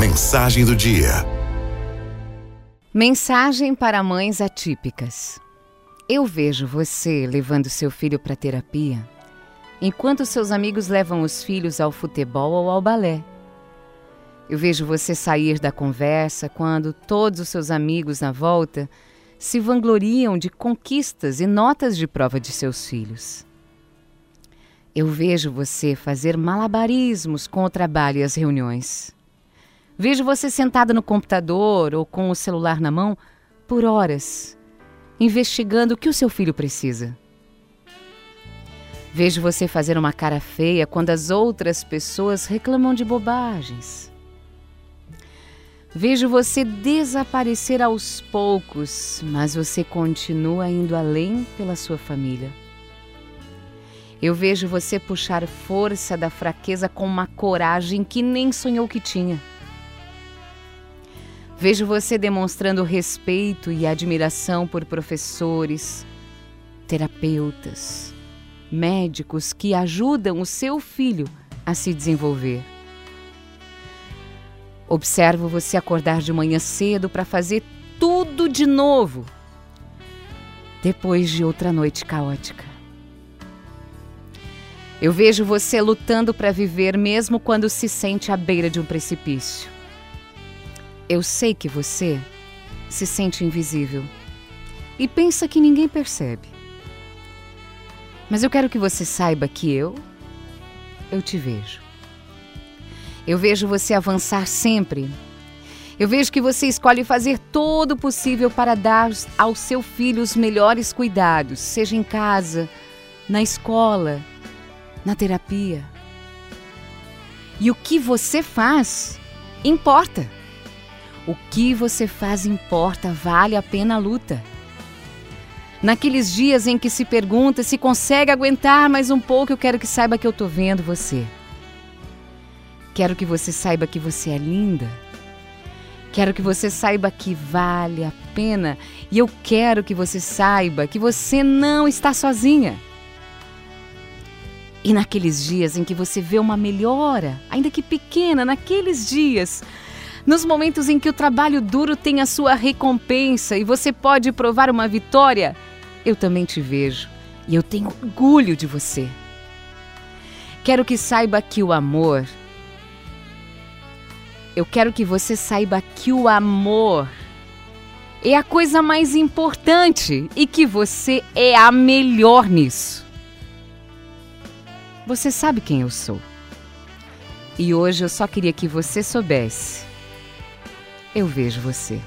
Mensagem do dia. Mensagem para mães atípicas. Eu vejo você levando seu filho para terapia, enquanto seus amigos levam os filhos ao futebol ou ao balé. Eu vejo você sair da conversa quando todos os seus amigos na volta se vangloriam de conquistas e notas de prova de seus filhos. Eu vejo você fazer malabarismos com o trabalho e as reuniões. Vejo você sentada no computador ou com o celular na mão por horas, investigando o que o seu filho precisa. Vejo você fazer uma cara feia quando as outras pessoas reclamam de bobagens. Vejo você desaparecer aos poucos, mas você continua indo além pela sua família. Eu vejo você puxar força da fraqueza com uma coragem que nem sonhou que tinha. Vejo você demonstrando respeito e admiração por professores, terapeutas, médicos que ajudam o seu filho a se desenvolver. Observo você acordar de manhã cedo para fazer tudo de novo, depois de outra noite caótica. Eu vejo você lutando para viver mesmo quando se sente à beira de um precipício. Eu sei que você se sente invisível e pensa que ninguém percebe. Mas eu quero que você saiba que eu, eu te vejo. Eu vejo você avançar sempre. Eu vejo que você escolhe fazer todo o possível para dar ao seu filho os melhores cuidados, seja em casa, na escola, na terapia. E o que você faz importa. O que você faz importa, vale a pena a luta. Naqueles dias em que se pergunta se consegue aguentar mais um pouco, eu quero que saiba que eu tô vendo você. Quero que você saiba que você é linda. Quero que você saiba que vale a pena. E eu quero que você saiba que você não está sozinha. E naqueles dias em que você vê uma melhora, ainda que pequena, naqueles dias, nos momentos em que o trabalho duro tem a sua recompensa e você pode provar uma vitória, eu também te vejo e eu tenho orgulho de você. Quero que saiba que o amor. Eu quero que você saiba que o amor é a coisa mais importante e que você é a melhor nisso. Você sabe quem eu sou. E hoje eu só queria que você soubesse eu vejo você.